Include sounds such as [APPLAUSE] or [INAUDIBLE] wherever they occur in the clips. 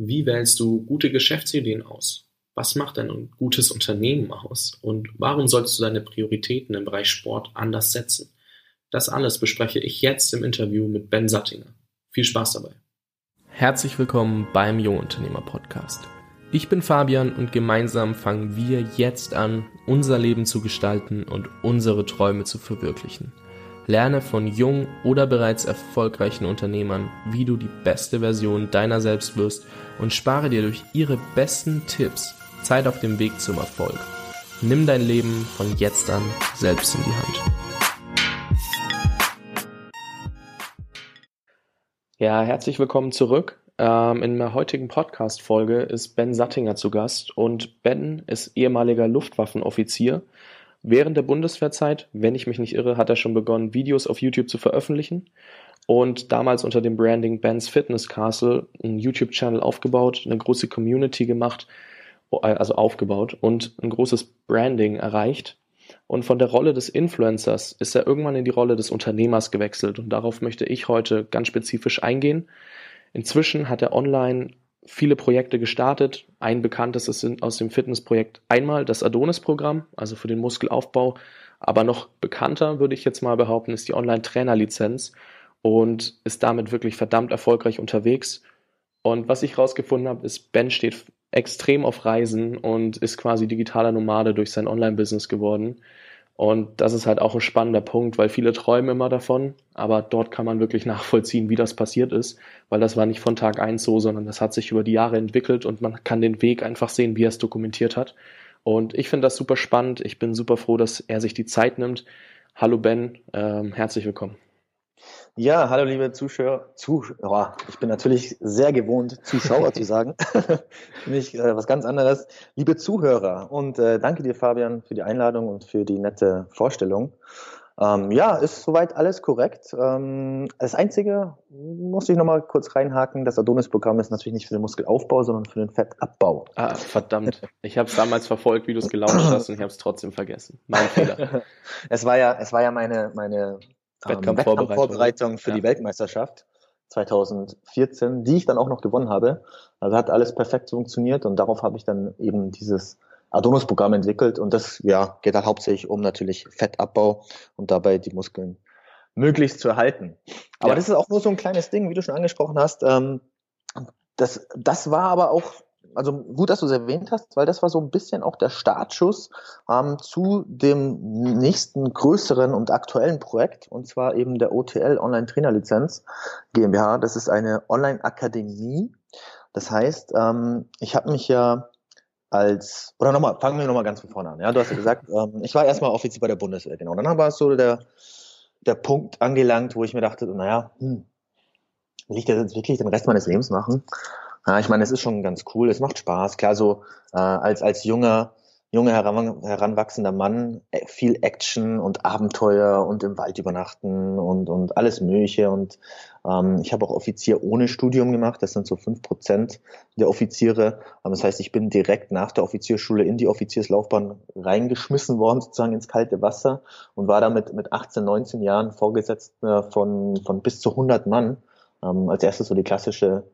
Wie wählst du gute Geschäftsideen aus? Was macht ein gutes Unternehmen aus? Und warum solltest du deine Prioritäten im Bereich Sport anders setzen? Das alles bespreche ich jetzt im Interview mit Ben Sattinger. Viel Spaß dabei. Herzlich willkommen beim Jungunternehmer Podcast. Ich bin Fabian und gemeinsam fangen wir jetzt an, unser Leben zu gestalten und unsere Träume zu verwirklichen. Lerne von jungen oder bereits erfolgreichen Unternehmern, wie du die beste Version deiner selbst wirst und spare dir durch ihre besten Tipps Zeit auf dem Weg zum Erfolg. Nimm dein Leben von jetzt an selbst in die Hand. Ja, herzlich willkommen zurück. Ähm, in der heutigen Podcast-Folge ist Ben Sattinger zu Gast und Ben ist ehemaliger Luftwaffenoffizier. Während der Bundeswehrzeit, wenn ich mich nicht irre, hat er schon begonnen, Videos auf YouTube zu veröffentlichen und damals unter dem Branding Ben's Fitness Castle einen YouTube-Channel aufgebaut, eine große Community gemacht, also aufgebaut und ein großes Branding erreicht. Und von der Rolle des Influencers ist er irgendwann in die Rolle des Unternehmers gewechselt. Und darauf möchte ich heute ganz spezifisch eingehen. Inzwischen hat er online viele Projekte gestartet. Ein bekanntes ist aus dem Fitnessprojekt einmal das Adonis-Programm, also für den Muskelaufbau. Aber noch bekannter, würde ich jetzt mal behaupten, ist die Online-Trainer-Lizenz und ist damit wirklich verdammt erfolgreich unterwegs. Und was ich rausgefunden habe, ist, Ben steht extrem auf Reisen und ist quasi digitaler Nomade durch sein Online-Business geworden. Und das ist halt auch ein spannender Punkt, weil viele träumen immer davon, aber dort kann man wirklich [LAUGHS] nachvollziehen, wie das passiert ist, weil das war nicht von Tag eins so, sondern das hat sich über die Jahre entwickelt und man kann den Weg einfach sehen, wie er es dokumentiert hat. Und ich finde das super spannend. Ich bin super froh, dass er sich die Zeit nimmt. Hallo Ben, ähm, herzlich willkommen. Ja, hallo liebe Zuschauer. Zuschauer. Ich bin natürlich sehr gewohnt, Zuschauer zu sagen. [LAUGHS] mich äh, was ganz anderes. Liebe Zuhörer und äh, danke dir, Fabian, für die Einladung und für die nette Vorstellung. Ähm, ja, ist soweit alles korrekt. Ähm, das Einzige, muss ich nochmal kurz reinhaken, das Adonis-Programm ist natürlich nicht für den Muskelaufbau, sondern für den Fettabbau. Ah, verdammt. Ich habe es damals verfolgt, wie du es gelauncht hast und ich habe es trotzdem vergessen. Mein Fehler. [LAUGHS] es war ja, es war ja meine, meine Wettkampfvorbereitung Wettkampf für ja. die Weltmeisterschaft 2014, die ich dann auch noch gewonnen habe. Also hat alles perfekt funktioniert und darauf habe ich dann eben dieses Adonis-Programm entwickelt und das ja, geht halt hauptsächlich um natürlich Fettabbau und dabei die Muskeln möglichst zu erhalten. Aber ja. das ist auch nur so ein kleines Ding, wie du schon angesprochen hast. Ähm, das, das war aber auch also gut, dass du es erwähnt hast, weil das war so ein bisschen auch der Startschuss ähm, zu dem nächsten größeren und aktuellen Projekt, und zwar eben der OTL Online Trainer Lizenz GmbH. Das ist eine Online-Akademie. Das heißt, ähm, ich habe mich ja als, oder nochmal, fangen wir nochmal ganz von vorne an. Ja, du hast ja gesagt, [LAUGHS] ähm, ich war erstmal Offizier bei der Bundeswehr, genau. Und dann war es so der, der Punkt angelangt, wo ich mir dachte, naja, hm, will ich das jetzt wirklich den Rest meines Lebens machen? Ja, ich meine, es ist schon ganz cool, es macht Spaß. Klar, so äh, als, als junger, junger heran, heranwachsender Mann äh, viel Action und Abenteuer und im Wald übernachten und, und alles Mögliche. Und ähm, ich habe auch Offizier ohne Studium gemacht, das sind so fünf Prozent der Offiziere. Das heißt, ich bin direkt nach der Offizierschule in die Offizierslaufbahn reingeschmissen worden, sozusagen ins kalte Wasser und war damit mit 18, 19 Jahren Vorgesetzter von, von bis zu 100 Mann. Ähm, als erstes so die klassische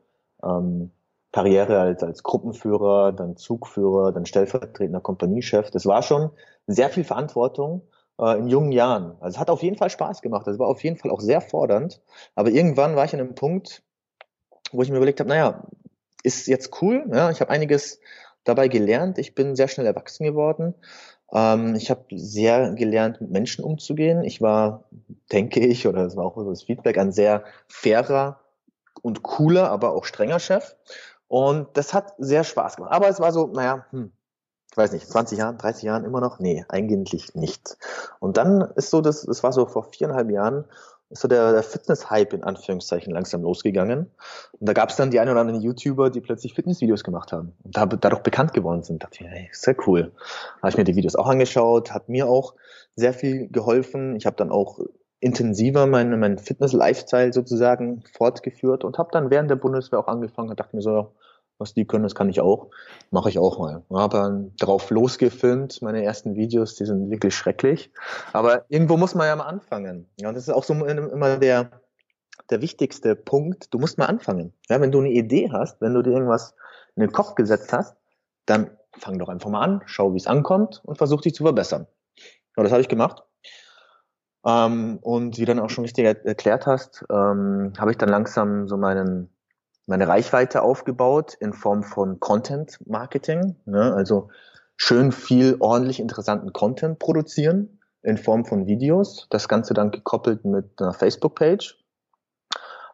ähm, Karriere als, als Gruppenführer, dann Zugführer, dann stellvertretender Kompaniechef. Das war schon sehr viel Verantwortung äh, in jungen Jahren. Also es hat auf jeden Fall Spaß gemacht. Das war auf jeden Fall auch sehr fordernd. Aber irgendwann war ich an einem Punkt, wo ich mir überlegt habe, naja, ist jetzt cool. Ja, ich habe einiges dabei gelernt. Ich bin sehr schnell erwachsen geworden. Ähm, ich habe sehr gelernt, mit Menschen umzugehen. Ich war, denke ich, oder das war auch das Feedback, ein sehr fairer und cooler, aber auch strenger Chef. Und das hat sehr Spaß gemacht. Aber es war so, naja, hm, ich weiß nicht, 20 Jahren, 30 Jahren immer noch? Nee, eigentlich nicht. Und dann ist so, das, das war so vor viereinhalb Jahren, ist so der, der Fitness-Hype in Anführungszeichen langsam losgegangen. Und da gab es dann die ein oder anderen YouTuber, die plötzlich Fitnessvideos gemacht haben und da, dadurch bekannt geworden sind. Da dachte ich, hey, sehr cool. Habe ich mir die Videos auch angeschaut, hat mir auch sehr viel geholfen. Ich habe dann auch intensiver meinen mein Fitness-Lifestyle sozusagen fortgeführt und habe dann während der Bundeswehr auch angefangen und dachte mir so, was die können, das kann ich auch, mache ich auch mal. Habe drauf losgefilmt, meine ersten Videos, die sind wirklich schrecklich, aber irgendwo muss man ja mal anfangen. Ja, und das ist auch so immer der der wichtigste Punkt, du musst mal anfangen. Ja, wenn du eine Idee hast, wenn du dir irgendwas in den Kopf gesetzt hast, dann fang doch einfach mal an, schau, wie es ankommt und versuch dich zu verbessern. Ja, das habe ich gemacht. Ähm, und wie du dann auch schon richtig erklärt hast, ähm, habe ich dann langsam so meinen, meine Reichweite aufgebaut in Form von Content Marketing. Ne? Also schön viel ordentlich interessanten Content produzieren in Form von Videos. Das Ganze dann gekoppelt mit einer Facebook-Page.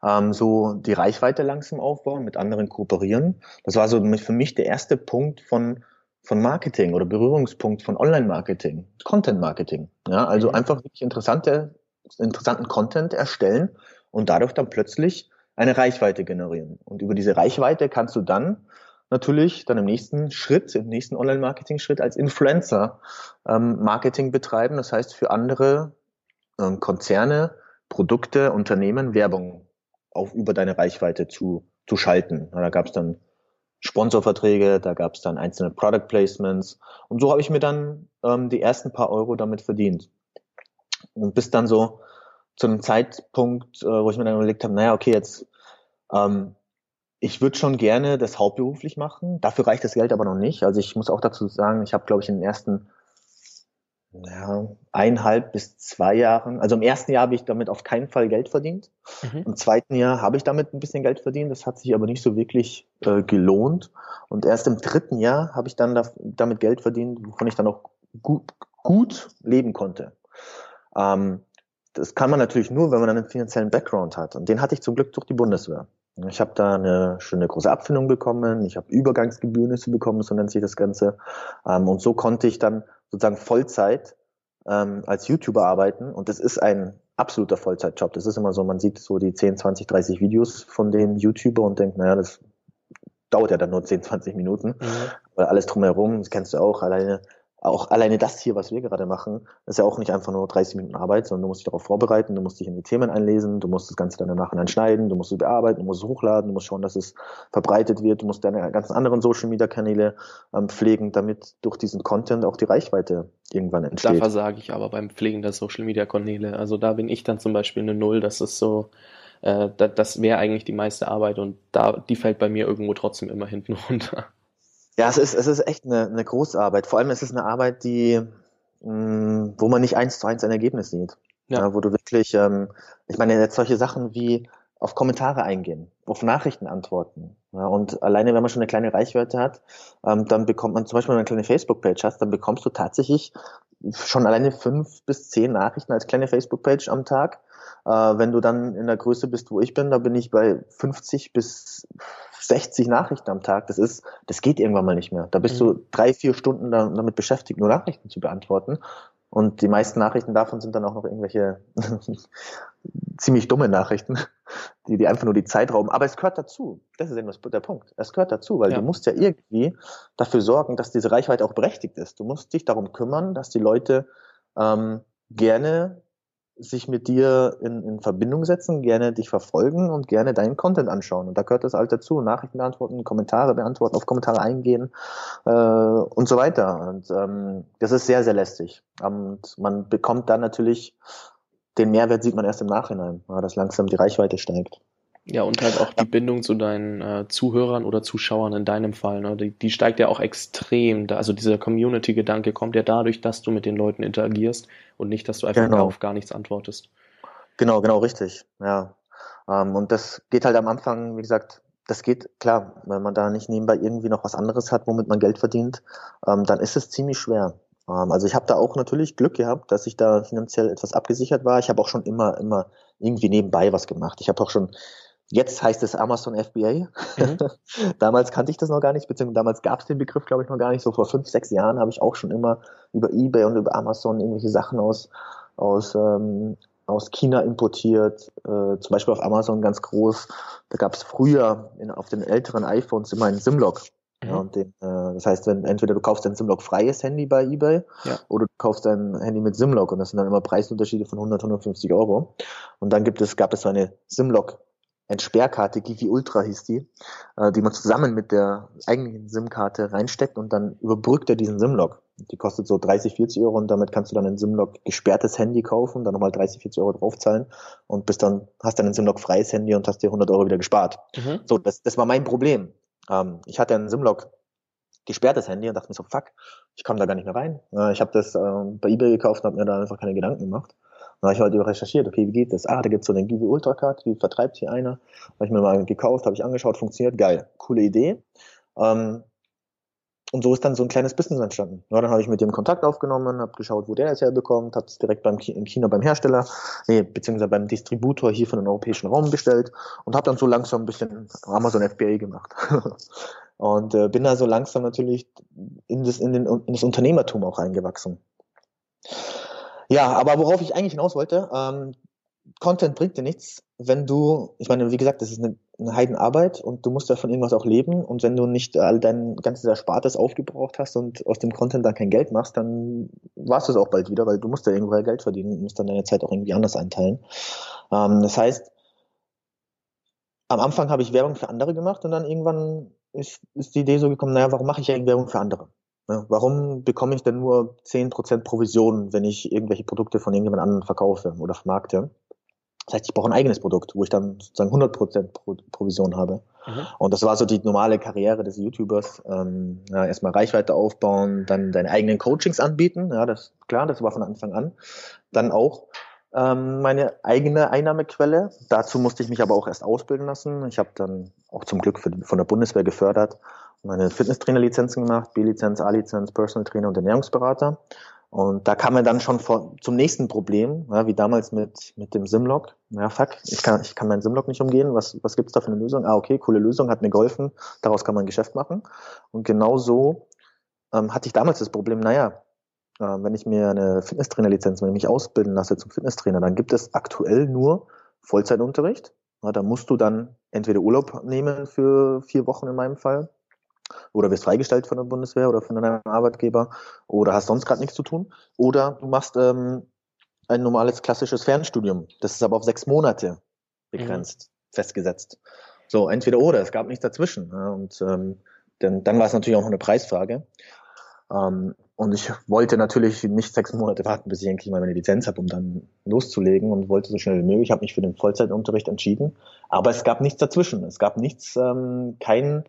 Ähm, so die Reichweite langsam aufbauen, mit anderen kooperieren. Das war so für mich der erste Punkt von von Marketing oder Berührungspunkt von Online-Marketing, Content-Marketing. Ja, also mhm. einfach wirklich interessante, interessanten Content erstellen und dadurch dann plötzlich eine Reichweite generieren. Und über diese Reichweite kannst du dann natürlich dann im nächsten Schritt, im nächsten Online-Marketing-Schritt als Influencer ähm, Marketing betreiben. Das heißt, für andere ähm, Konzerne, Produkte, Unternehmen Werbung auf über deine Reichweite zu, zu schalten. Ja, da gab es dann Sponsorverträge, da gab es dann einzelne Product Placements und so habe ich mir dann ähm, die ersten paar Euro damit verdient. Und bis dann so zu einem Zeitpunkt, äh, wo ich mir dann überlegt habe, naja, okay, jetzt ähm, ich würde schon gerne das hauptberuflich machen. Dafür reicht das Geld aber noch nicht. Also ich muss auch dazu sagen, ich habe, glaube ich, in den ersten ja, eineinhalb bis zwei Jahren. Also im ersten Jahr habe ich damit auf keinen Fall Geld verdient. Mhm. Im zweiten Jahr habe ich damit ein bisschen Geld verdient. Das hat sich aber nicht so wirklich äh, gelohnt. Und erst im dritten Jahr habe ich dann da, damit Geld verdient, wovon ich dann auch gut, gut leben konnte. Ähm, das kann man natürlich nur, wenn man einen finanziellen Background hat. Und den hatte ich zum Glück durch die Bundeswehr. Ich habe da eine schöne große Abfindung bekommen, ich habe Übergangsgebühren bekommen, so nennt sich das Ganze. Ähm, und so konnte ich dann sozusagen Vollzeit ähm, als YouTuber arbeiten und das ist ein absoluter Vollzeitjob. Das ist immer so, man sieht so die 10, 20, 30 Videos von dem YouTuber und denkt, naja, das dauert ja dann nur 10, 20 Minuten. Mhm. Weil alles drumherum, das kennst du auch, alleine auch alleine das hier, was wir gerade machen, ist ja auch nicht einfach nur 30 Minuten Arbeit, sondern du musst dich darauf vorbereiten, du musst dich in die Themen einlesen, du musst das Ganze dann im Nachhinein schneiden, du musst es bearbeiten, du musst es hochladen, du musst schauen, dass es verbreitet wird, du musst deine ganzen anderen Social Media Kanäle ähm, pflegen, damit durch diesen Content auch die Reichweite irgendwann entsteht. Da versage ich aber beim Pflegen der Social Media Kanäle. Also da bin ich dann zum Beispiel eine Null, das ist so, äh, das, das wäre eigentlich die meiste Arbeit und da, die fällt bei mir irgendwo trotzdem immer hinten [LAUGHS] runter. Ja, es ist, es ist echt eine, eine große Arbeit. Vor allem ist es eine Arbeit, die, mh, mm, wo man nicht eins zu eins ein Ergebnis sieht. Ja. ja wo du wirklich, ähm, ich meine, jetzt solche Sachen wie auf Kommentare eingehen, auf Nachrichten antworten. Ja, und alleine, wenn man schon eine kleine Reichweite hat, ähm, dann bekommt man zum Beispiel, wenn du eine kleine Facebook-Page hast, dann bekommst du tatsächlich schon alleine fünf bis zehn Nachrichten als kleine Facebook-Page am Tag. Äh, wenn du dann in der Größe bist, wo ich bin, da bin ich bei 50 bis 60 Nachrichten am Tag, das ist, das geht irgendwann mal nicht mehr. Da bist mhm. du drei, vier Stunden damit beschäftigt, nur Nachrichten zu beantworten. Und die meisten Nachrichten davon sind dann auch noch irgendwelche [LAUGHS] ziemlich dumme Nachrichten, die, die einfach nur die Zeit rauben. Aber es gehört dazu. Das ist eben der Punkt. Es gehört dazu, weil ja. du musst ja irgendwie dafür sorgen, dass diese Reichweite auch berechtigt ist. Du musst dich darum kümmern, dass die Leute ähm, gerne sich mit dir in, in Verbindung setzen, gerne dich verfolgen und gerne deinen Content anschauen. Und da gehört das halt dazu. Nachrichten beantworten, Kommentare beantworten, auf Kommentare eingehen äh, und so weiter. Und ähm, das ist sehr, sehr lästig. Und man bekommt dann natürlich den Mehrwert sieht man erst im Nachhinein, ja, dass langsam die Reichweite steigt. Ja, und halt auch die Bindung zu deinen äh, Zuhörern oder Zuschauern in deinem Fall. Ne? Die, die steigt ja auch extrem. Da, also dieser Community-Gedanke kommt ja dadurch, dass du mit den Leuten interagierst und nicht, dass du einfach genau. auf gar nichts antwortest. Genau, genau, richtig. Ja. Ähm, und das geht halt am Anfang, wie gesagt, das geht klar, wenn man da nicht nebenbei irgendwie noch was anderes hat, womit man Geld verdient, ähm, dann ist es ziemlich schwer. Ähm, also ich habe da auch natürlich Glück gehabt, dass ich da finanziell etwas abgesichert war. Ich habe auch schon immer, immer irgendwie nebenbei was gemacht. Ich habe auch schon Jetzt heißt es Amazon FBA. Mhm. [LAUGHS] damals kannte ich das noch gar nicht, beziehungsweise damals gab es den Begriff, glaube ich, noch gar nicht. So vor fünf, sechs Jahren habe ich auch schon immer über eBay und über Amazon irgendwelche Sachen aus, aus, ähm, aus China importiert. Äh, zum Beispiel auf Amazon ganz groß. Da gab es früher in, auf den älteren iPhones immer einen SIM-Lock. Mhm. Ja, und den, äh, das heißt, wenn entweder du kaufst ein SIM-Lock freies Handy bei eBay ja. oder du kaufst ein Handy mit SIM-Lock und das sind dann immer Preisunterschiede von 100, 150 Euro. Und dann gibt es, gab es so eine Entsperrkarte, Givi Ultra hieß die, äh, die man zusammen mit der eigentlichen SIM-Karte reinsteckt und dann überbrückt er diesen SIM-Log. Die kostet so 30, 40 Euro und damit kannst du dann ein SIM-Log gesperrtes Handy kaufen, dann nochmal 30, 40 Euro draufzahlen und bis dann hast dann ein SIM-Log freies Handy und hast dir 100 Euro wieder gespart. Mhm. So, das, das war mein Problem. Ähm, ich hatte ein SIM-Log gesperrtes Handy und dachte mir so, fuck, ich komme da gar nicht mehr rein. Äh, ich habe das äh, bei eBay gekauft und habe mir da einfach keine Gedanken gemacht. Dann habe ich heute recherchiert, okay, wie geht das? Ah, da gibt's so eine Gibi Ultra Card, die vertreibt hier einer. Habe ich mir mal gekauft, habe ich angeschaut, funktioniert, geil, coole Idee. Ähm, und so ist dann so ein kleines Business entstanden. Ja, dann habe ich mit dem Kontakt aufgenommen, habe geschaut, wo der es herbekommt, habe es direkt beim in China beim Hersteller, nee, beziehungsweise beim Distributor hier von den europäischen Raum bestellt und habe dann so langsam ein bisschen Amazon FBA gemacht. [LAUGHS] und äh, bin da so langsam natürlich in das, in, den, in das Unternehmertum auch reingewachsen. Ja, aber worauf ich eigentlich hinaus wollte, ähm, Content bringt dir nichts, wenn du, ich meine, wie gesagt, das ist eine, eine Heidenarbeit und du musst ja von irgendwas auch leben und wenn du nicht all dein ganzes Erspartes aufgebraucht hast und aus dem Content dann kein Geld machst, dann warst du es auch bald wieder, weil du musst ja irgendwo Geld verdienen und musst dann deine Zeit auch irgendwie anders einteilen. Ähm, das heißt, am Anfang habe ich Werbung für andere gemacht und dann irgendwann ist, ist die Idee so gekommen, naja, warum mache ich eigentlich Werbung für andere? Ne? Warum bekomme ich denn nur 10% Provision, wenn ich irgendwelche Produkte von irgendjemand anderem verkaufe oder vermarkte? Das heißt, ich brauche ein eigenes Produkt, wo ich dann sozusagen 100% Pro Provision habe. Mhm. Und das war so die normale Karriere des YouTubers. Ähm, ja, erstmal Reichweite aufbauen, dann deine eigenen Coachings anbieten. Ja, das klar, das war von Anfang an. Dann auch ähm, meine eigene Einnahmequelle. Dazu musste ich mich aber auch erst ausbilden lassen. Ich habe dann auch zum Glück für, von der Bundeswehr gefördert meine Fitnesstrainer-Lizenzen gemacht, B-Lizenz, A-Lizenz, Personal Trainer und Ernährungsberater. Und da kam man dann schon vor, zum nächsten Problem, ja, wie damals mit, mit dem Simlog. Ja, fuck, ich kann, ich kann meinen Simlog nicht umgehen. Was, was gibt's da für eine Lösung? Ah, okay, coole Lösung, hat mir geholfen. Daraus kann man ein Geschäft machen. Und genau so ähm, hatte ich damals das Problem, naja, äh, wenn ich mir eine Fitnesstrainer-Lizenz, wenn ich mich ausbilden lasse zum Fitnesstrainer, dann gibt es aktuell nur Vollzeitunterricht. Ja, da musst du dann entweder Urlaub nehmen für vier Wochen in meinem Fall oder wirst freigestellt von der Bundeswehr oder von deinem Arbeitgeber oder hast sonst gerade nichts zu tun oder du machst ähm, ein normales klassisches Fernstudium. Das ist aber auf sechs Monate begrenzt, mhm. festgesetzt. So, entweder oder, es gab nichts dazwischen. Ja, und ähm, denn, dann war es natürlich auch noch eine Preisfrage. Ähm, und ich wollte natürlich nicht sechs Monate warten, bis ich endlich mal meine Lizenz habe, um dann loszulegen und wollte so schnell wie möglich. Ich habe mich für den Vollzeitunterricht entschieden. Aber es gab nichts dazwischen. Es gab nichts, ähm, kein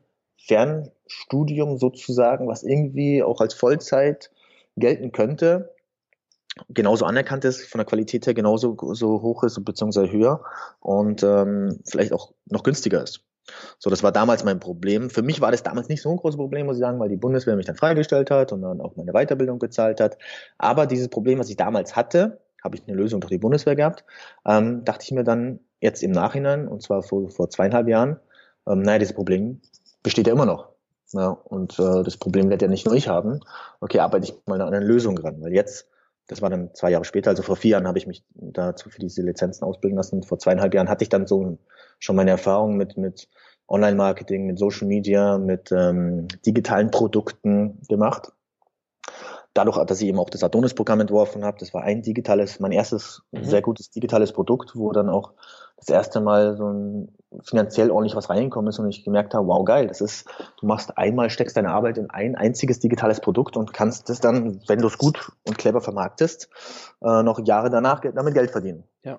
Fernstudium sozusagen, was irgendwie auch als Vollzeit gelten könnte, genauso anerkannt ist, von der Qualität her genauso so hoch ist, beziehungsweise höher und ähm, vielleicht auch noch günstiger ist. So, das war damals mein Problem. Für mich war das damals nicht so ein großes Problem, muss ich sagen, weil die Bundeswehr mich dann freigestellt hat und dann auch meine Weiterbildung bezahlt hat. Aber dieses Problem, was ich damals hatte, habe ich eine Lösung durch die Bundeswehr gehabt, ähm, dachte ich mir dann jetzt im Nachhinein, und zwar vor, vor zweieinhalb Jahren, ähm, naja, dieses Problem besteht ja immer noch. Ja, und äh, das Problem wird ja nicht nur ich haben. Okay, arbeite ich mal an einer Lösung ran. Weil jetzt, das war dann zwei Jahre später, also vor vier Jahren habe ich mich dazu für diese Lizenzen ausbilden lassen. Vor zweieinhalb Jahren hatte ich dann so schon meine Erfahrung mit, mit Online-Marketing, mit Social Media, mit ähm, digitalen Produkten gemacht. Dadurch, dass ich eben auch das Adonis-Programm entworfen habe, das war ein digitales, mein erstes mhm. sehr gutes digitales Produkt, wo dann auch das erste Mal so ein finanziell ordentlich was reingekommen ist und ich gemerkt habe, wow, geil, das ist, du machst einmal, steckst deine Arbeit in ein einziges digitales Produkt und kannst das dann, wenn du es gut und clever vermarktest, äh, noch Jahre danach damit Geld verdienen. Ja.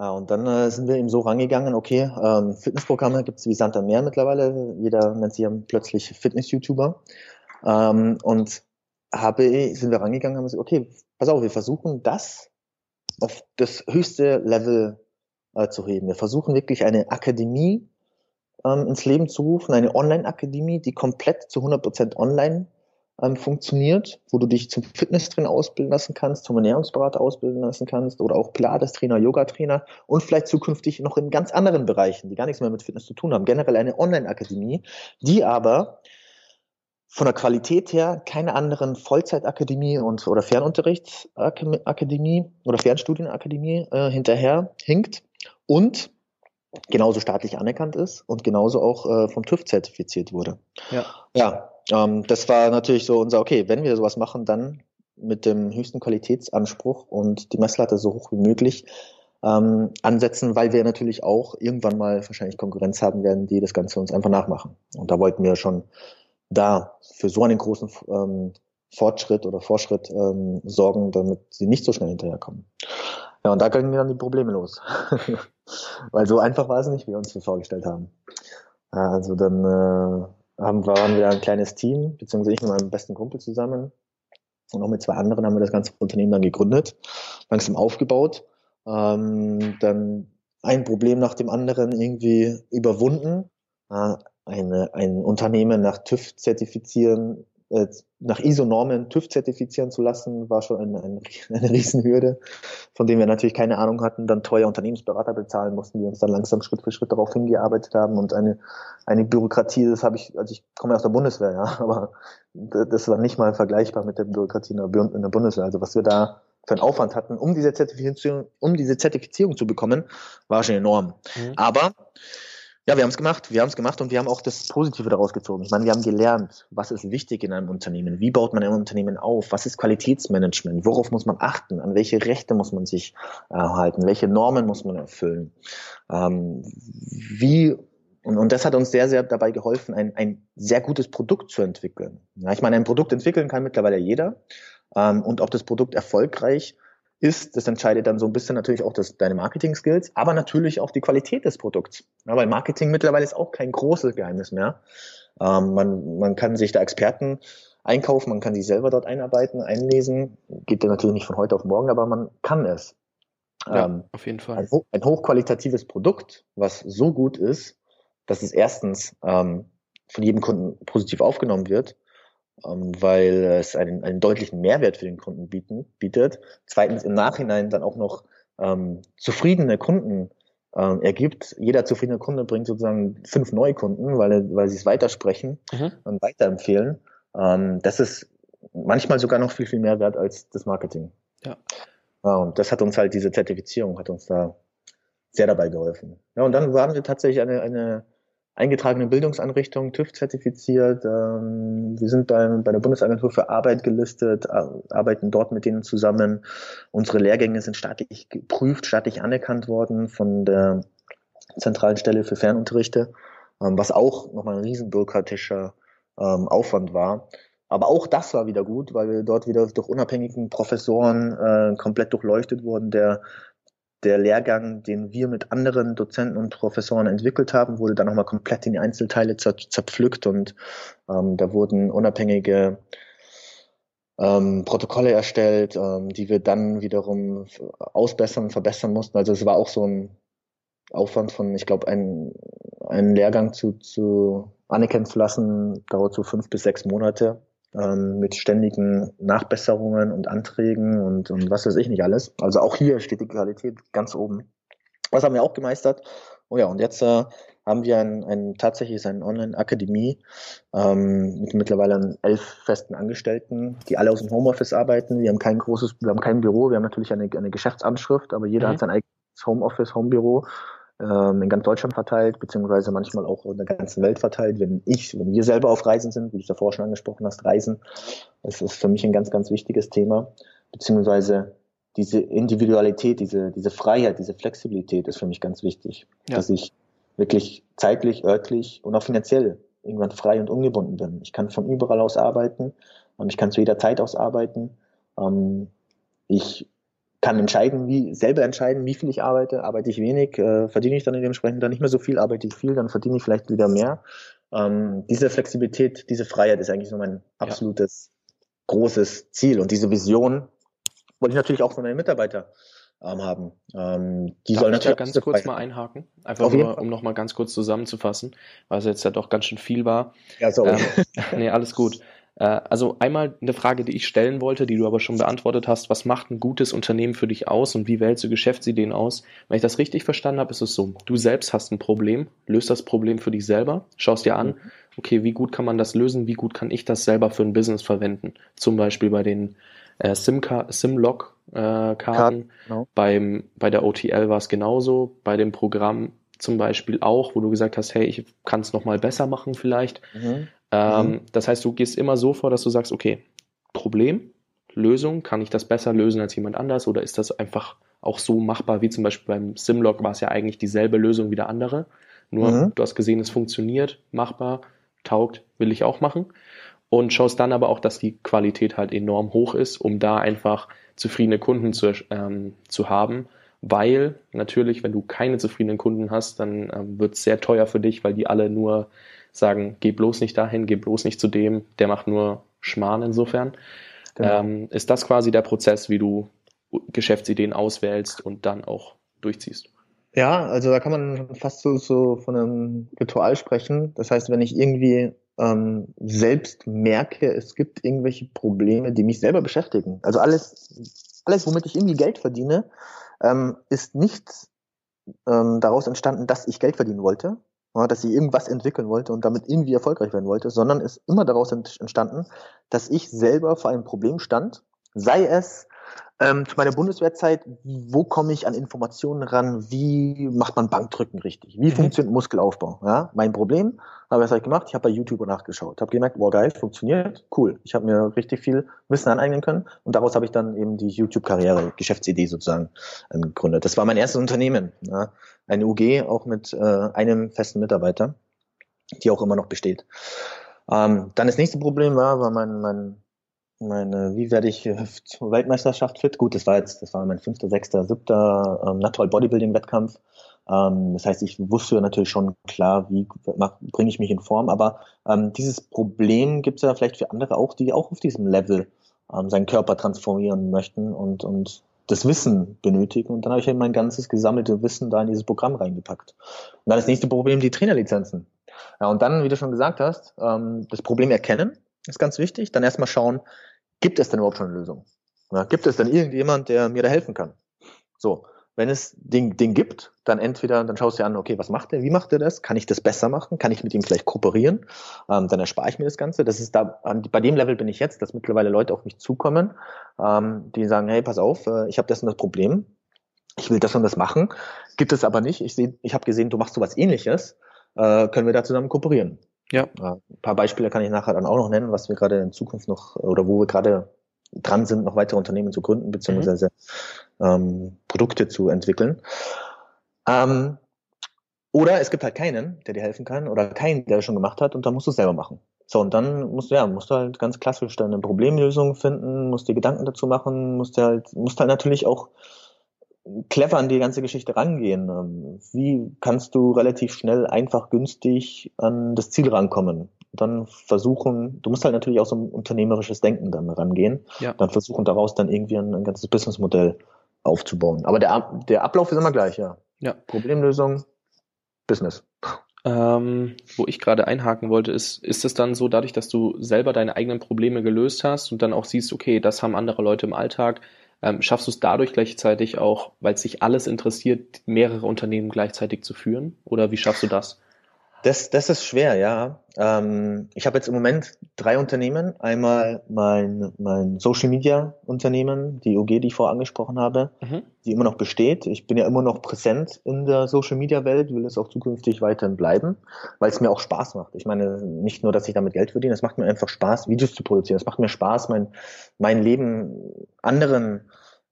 Ja, und dann äh, sind wir eben so rangegangen, okay, ähm, Fitnessprogramme gibt es wie Santa Meer mittlerweile, jeder nennt sich ja plötzlich Fitness-YouTuber. Ähm, und habe, sind wir rangegangen haben gesagt, okay, pass auf, wir versuchen das auf das höchste Level äh, zu heben. Wir versuchen wirklich eine Akademie ähm, ins Leben zu rufen, eine Online-Akademie, die komplett zu 100% online ähm, funktioniert, wo du dich zum Fitnesstrainer ausbilden lassen kannst, zum Ernährungsberater ausbilden lassen kannst oder auch Pilates-Trainer, Yoga-Trainer und vielleicht zukünftig noch in ganz anderen Bereichen, die gar nichts mehr mit Fitness zu tun haben. Generell eine Online-Akademie, die aber von der Qualität her keine anderen Vollzeitakademie und oder Fernunterrichtsakademie oder Fernstudienakademie äh, hinterher hinkt und genauso staatlich anerkannt ist und genauso auch äh, vom TÜV zertifiziert wurde. Ja, ja ähm, das war natürlich so unser, okay, wenn wir sowas machen, dann mit dem höchsten Qualitätsanspruch und die Messlatte so hoch wie möglich, ähm, ansetzen, weil wir natürlich auch irgendwann mal wahrscheinlich Konkurrenz haben werden, die das Ganze uns einfach nachmachen. Und da wollten wir schon da für so einen großen ähm, Fortschritt oder Vorschritt ähm, sorgen, damit sie nicht so schnell hinterherkommen. Ja, und da gingen dann die Probleme los. [LAUGHS] Weil so einfach war es nicht, wie wir uns das vorgestellt haben. Also dann äh, haben, waren wir ein kleines Team, beziehungsweise ich mit meinem besten Kumpel zusammen und auch mit zwei anderen haben wir das ganze Unternehmen dann gegründet, langsam aufgebaut, ähm, dann ein Problem nach dem anderen irgendwie überwunden, äh, eine, ein Unternehmen nach TÜV zertifizieren, äh, nach ISO-Normen TÜV zertifizieren zu lassen, war schon eine, eine, [LAUGHS] eine Riesenhürde, von dem wir natürlich keine Ahnung hatten, dann teuer Unternehmensberater bezahlen mussten, die uns dann langsam Schritt für Schritt darauf hingearbeitet haben und eine, eine Bürokratie, das habe ich, also ich komme aus der Bundeswehr, ja, [LAUGHS] aber das war nicht mal vergleichbar mit der Bürokratie in der, in der Bundeswehr. Also was wir da für einen Aufwand hatten, um diese Zertifizierung, um diese Zertifizierung zu bekommen, war schon enorm. Mhm. Aber ja, wir haben es gemacht. Wir haben es gemacht und wir haben auch das Positive daraus gezogen. Ich meine, wir haben gelernt, was ist wichtig in einem Unternehmen, wie baut man ein Unternehmen auf, was ist Qualitätsmanagement, worauf muss man achten, an welche Rechte muss man sich äh, halten, welche Normen muss man erfüllen, ähm, wie und, und das hat uns sehr, sehr dabei geholfen, ein, ein sehr gutes Produkt zu entwickeln. Ja, ich meine, ein Produkt entwickeln kann mittlerweile jeder. Ähm, und ob das Produkt erfolgreich ist, das entscheidet dann so ein bisschen natürlich auch das, deine Marketing-Skills, aber natürlich auch die Qualität des Produkts. Ja, weil Marketing mittlerweile ist auch kein großes Geheimnis mehr. Ähm, man, man kann sich da Experten einkaufen, man kann sich selber dort einarbeiten, einlesen. Geht ja natürlich nicht von heute auf morgen, aber man kann es. Ja, ähm, auf jeden Fall. Ein, ein, hochqualitatives Produkt, was so gut ist, dass es erstens ähm, von jedem Kunden positiv aufgenommen wird weil es einen, einen deutlichen Mehrwert für den Kunden bieten, bietet. Zweitens im Nachhinein dann auch noch ähm, zufriedene Kunden ähm, ergibt. Jeder zufriedene Kunde bringt sozusagen fünf neue Kunden, weil, weil sie es weitersprechen mhm. und weiterempfehlen. Ähm, das ist manchmal sogar noch viel, viel mehr wert als das Marketing. Ja. ja. Und das hat uns halt, diese Zertifizierung hat uns da sehr dabei geholfen. Ja, und dann waren wir tatsächlich eine, eine eingetragene Bildungseinrichtung, TÜV zertifiziert. Ähm, wir sind bei, bei der Bundesagentur für Arbeit gelistet, arbeiten dort mit denen zusammen. Unsere Lehrgänge sind staatlich geprüft, staatlich anerkannt worden von der zentralen Stelle für Fernunterrichte, ähm, was auch nochmal ein riesen bürokratischer ähm, Aufwand war. Aber auch das war wieder gut, weil wir dort wieder durch unabhängigen Professoren äh, komplett durchleuchtet wurden, der der Lehrgang, den wir mit anderen Dozenten und Professoren entwickelt haben, wurde dann nochmal komplett in die Einzelteile zerpflückt und ähm, da wurden unabhängige ähm, Protokolle erstellt, ähm, die wir dann wiederum ausbessern, verbessern mussten. Also es war auch so ein Aufwand von, ich glaube, ein, einen Lehrgang zu, zu anerkennen zu lassen, dauert so fünf bis sechs Monate ähm, mit ständigen Nachbesserungen und Anträgen und, und was weiß ich nicht alles. Also auch hier steht die Qualität ganz oben. Das haben wir auch gemeistert. Oh ja, und jetzt äh, haben wir ein, ein tatsächlich eine Online-Akademie ähm, mit mittlerweile elf festen Angestellten, die alle aus dem Homeoffice arbeiten. Wir haben kein großes, wir haben kein Büro, wir haben natürlich eine, eine Geschäftsanschrift, aber jeder mhm. hat sein eigenes Homeoffice, Homebüro ähm, in ganz Deutschland verteilt, beziehungsweise manchmal auch in der ganzen Welt verteilt. Wenn ich, wenn wir selber auf Reisen sind, wie du es davor schon angesprochen hast, Reisen, das ist für mich ein ganz, ganz wichtiges Thema, beziehungsweise diese Individualität, diese, diese Freiheit, diese Flexibilität ist für mich ganz wichtig, ja. dass ich wirklich zeitlich, örtlich und auch finanziell irgendwann frei und ungebunden bin. Ich kann von überall aus arbeiten ich kann zu jeder Zeit aus arbeiten. Ähm, ich kann entscheiden, wie selber entscheiden, wie viel ich arbeite. Arbeite ich wenig, äh, verdiene ich dann dementsprechend dann nicht mehr so viel, arbeite ich viel, dann verdiene ich vielleicht wieder mehr. Ähm, diese Flexibilität, diese Freiheit ist eigentlich so mein absolutes ja. großes Ziel. Und diese Vision wollte ich natürlich auch von meinen Mitarbeitern ähm, haben. Ähm, die Darf sollen natürlich da ganz kurz mal einhaken, einfach nur, um nochmal ganz kurz zusammenzufassen, weil es jetzt ja doch ganz schön viel war. Ja, sorry. Ähm, nee, alles gut. [LAUGHS] Äh, also einmal eine Frage, die ich stellen wollte, die du aber schon beantwortet hast. Was macht ein gutes Unternehmen für dich aus und wie wählst du Geschäftsideen aus? Wenn ich das richtig verstanden habe, ist es so, du selbst hast ein Problem, löst das Problem für dich selber, schaust dir an, okay, wie gut kann man das lösen, wie gut kann ich das selber für ein Business verwenden? Zum Beispiel bei den äh, SIM-Lock-Karten, äh, genau. beim, bei der OTL war es genauso, bei dem Programm zum Beispiel auch, wo du gesagt hast, hey, ich kann es nochmal besser machen vielleicht. Mhm. Ähm, mhm. Das heißt, du gehst immer so vor, dass du sagst, okay, Problem, Lösung, kann ich das besser lösen als jemand anders oder ist das einfach auch so machbar wie zum Beispiel beim Simlog war es ja eigentlich dieselbe Lösung wie der andere. Nur mhm. du hast gesehen, es funktioniert, machbar, taugt, will ich auch machen. Und schaust dann aber auch, dass die Qualität halt enorm hoch ist, um da einfach zufriedene Kunden zu, ähm, zu haben. Weil natürlich, wenn du keine zufriedenen Kunden hast, dann ähm, wird es sehr teuer für dich, weil die alle nur sagen, geh bloß nicht dahin, geh bloß nicht zu dem, der macht nur Schmarrn insofern. Genau. Ähm, ist das quasi der Prozess, wie du Geschäftsideen auswählst und dann auch durchziehst? Ja, also da kann man fast so, so von einem Ritual sprechen. Das heißt, wenn ich irgendwie ähm, selbst merke, es gibt irgendwelche Probleme, die mich selber beschäftigen. Also alles, alles, womit ich irgendwie Geld verdiene, ähm, ist nicht ähm, daraus entstanden, dass ich Geld verdienen wollte, dass ich irgendwas entwickeln wollte und damit irgendwie erfolgreich werden wollte, sondern ist immer daraus entstanden, dass ich selber vor einem Problem stand, sei es ähm, zu meiner Bundeswehrzeit, wo komme ich an Informationen ran? Wie macht man Bankdrücken richtig? Wie mhm. funktioniert Muskelaufbau? Ja, mein Problem, habe ich gemacht, ich habe bei YouTube nachgeschaut, habe gemerkt, wow geil, funktioniert, cool. Ich habe mir richtig viel Wissen aneignen können und daraus habe ich dann eben die YouTube-Karriere, Geschäftsidee sozusagen ähm, gegründet. Das war mein erstes Unternehmen, ja? eine UG, auch mit äh, einem festen Mitarbeiter, die auch immer noch besteht. Ähm, dann das nächste Problem war, war mein, mein meine, wie werde ich äh, zur Weltmeisterschaft fit? Gut, das war jetzt, das war mein fünfter, sechster, siebter ähm, Natural Bodybuilding Wettkampf. Ähm, das heißt, ich wusste natürlich schon klar, wie bringe ich mich in Form. Aber ähm, dieses Problem gibt es ja vielleicht für andere auch, die auch auf diesem Level ähm, seinen Körper transformieren möchten und, und das Wissen benötigen. Und dann habe ich eben mein ganzes gesammelte Wissen da in dieses Programm reingepackt. Und dann das nächste Problem, die Trainerlizenzen. Ja, und dann, wie du schon gesagt hast, ähm, das Problem erkennen ist ganz wichtig. Dann erstmal schauen, gibt es denn überhaupt schon eine Lösung? Ja, gibt es denn irgendjemand, der mir da helfen kann? So, wenn es den, den gibt, dann entweder, dann schaust du dir an, okay, was macht er, wie macht er das? Kann ich das besser machen? Kann ich mit ihm vielleicht kooperieren? Ähm, dann erspare ich mir das Ganze. Das ist da, bei dem Level bin ich jetzt, dass mittlerweile Leute auf mich zukommen, ähm, die sagen, hey, pass auf, äh, ich habe das und das Problem, ich will das und das machen, gibt es aber nicht. Ich sehe, ich habe gesehen, du machst sowas ähnliches, äh, können wir da zusammen kooperieren? Ja. Ein paar Beispiele kann ich nachher dann auch noch nennen, was wir gerade in Zukunft noch oder wo wir gerade dran sind, noch weitere Unternehmen zu gründen, beziehungsweise mhm. ähm, Produkte zu entwickeln. Ähm, oder es gibt halt keinen, der dir helfen kann, oder keinen, der das schon gemacht hat, und dann musst du es selber machen. So, und dann musst du, ja, musst du halt ganz klassisch deine Problemlösung finden, musst dir Gedanken dazu machen, musst du halt, musst halt natürlich auch clever an die ganze Geschichte rangehen. Ähm, wie kannst du relativ schnell, einfach, günstig an das Ziel rankommen? Dann versuchen, du musst halt natürlich auch so ein unternehmerisches Denken dann rangehen, ja. dann versuchen daraus dann irgendwie ein, ein ganzes Businessmodell aufzubauen. Aber der, der Ablauf ist immer gleich, ja. ja. Problemlösung, Business. Ähm, wo ich gerade einhaken wollte, ist, ist es dann so, dadurch, dass du selber deine eigenen Probleme gelöst hast und dann auch siehst, okay, das haben andere Leute im Alltag, ähm, schaffst du es dadurch gleichzeitig auch, weil sich alles interessiert, mehrere Unternehmen gleichzeitig zu führen? Oder wie schaffst du das? Das, das ist schwer, ja. Ähm, ich habe jetzt im Moment drei Unternehmen. Einmal mein, mein Social Media Unternehmen, die OG, die ich vorher angesprochen habe, mhm. die immer noch besteht. Ich bin ja immer noch präsent in der Social Media Welt, will es auch zukünftig weiterhin bleiben, weil es mir auch Spaß macht. Ich meine, nicht nur, dass ich damit Geld verdiene, es macht mir einfach Spaß, Videos zu produzieren. Es macht mir Spaß, mein, mein Leben anderen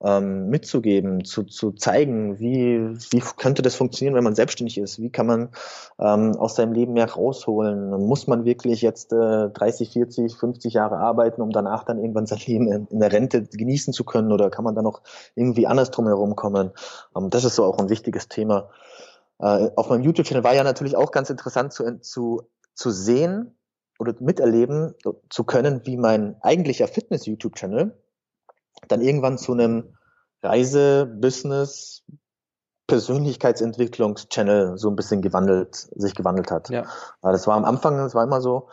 ähm, mitzugeben, zu, zu zeigen, wie, wie könnte das funktionieren, wenn man selbstständig ist, wie kann man ähm, aus seinem Leben mehr rausholen, muss man wirklich jetzt äh, 30, 40, 50 Jahre arbeiten, um danach dann irgendwann sein [LAUGHS] Leben in, in der Rente genießen zu können oder kann man da noch irgendwie anders drum herum kommen? Ähm, das ist so auch ein wichtiges Thema. Äh, auf meinem YouTube-Channel war ja natürlich auch ganz interessant zu, zu, zu sehen oder miterleben zu können, wie mein eigentlicher Fitness-YouTube-Channel dann irgendwann zu einem Reise, Business, Persönlichkeitsentwicklungs-Channel so ein bisschen gewandelt, sich gewandelt hat. Ja. Das war am Anfang, das war immer so,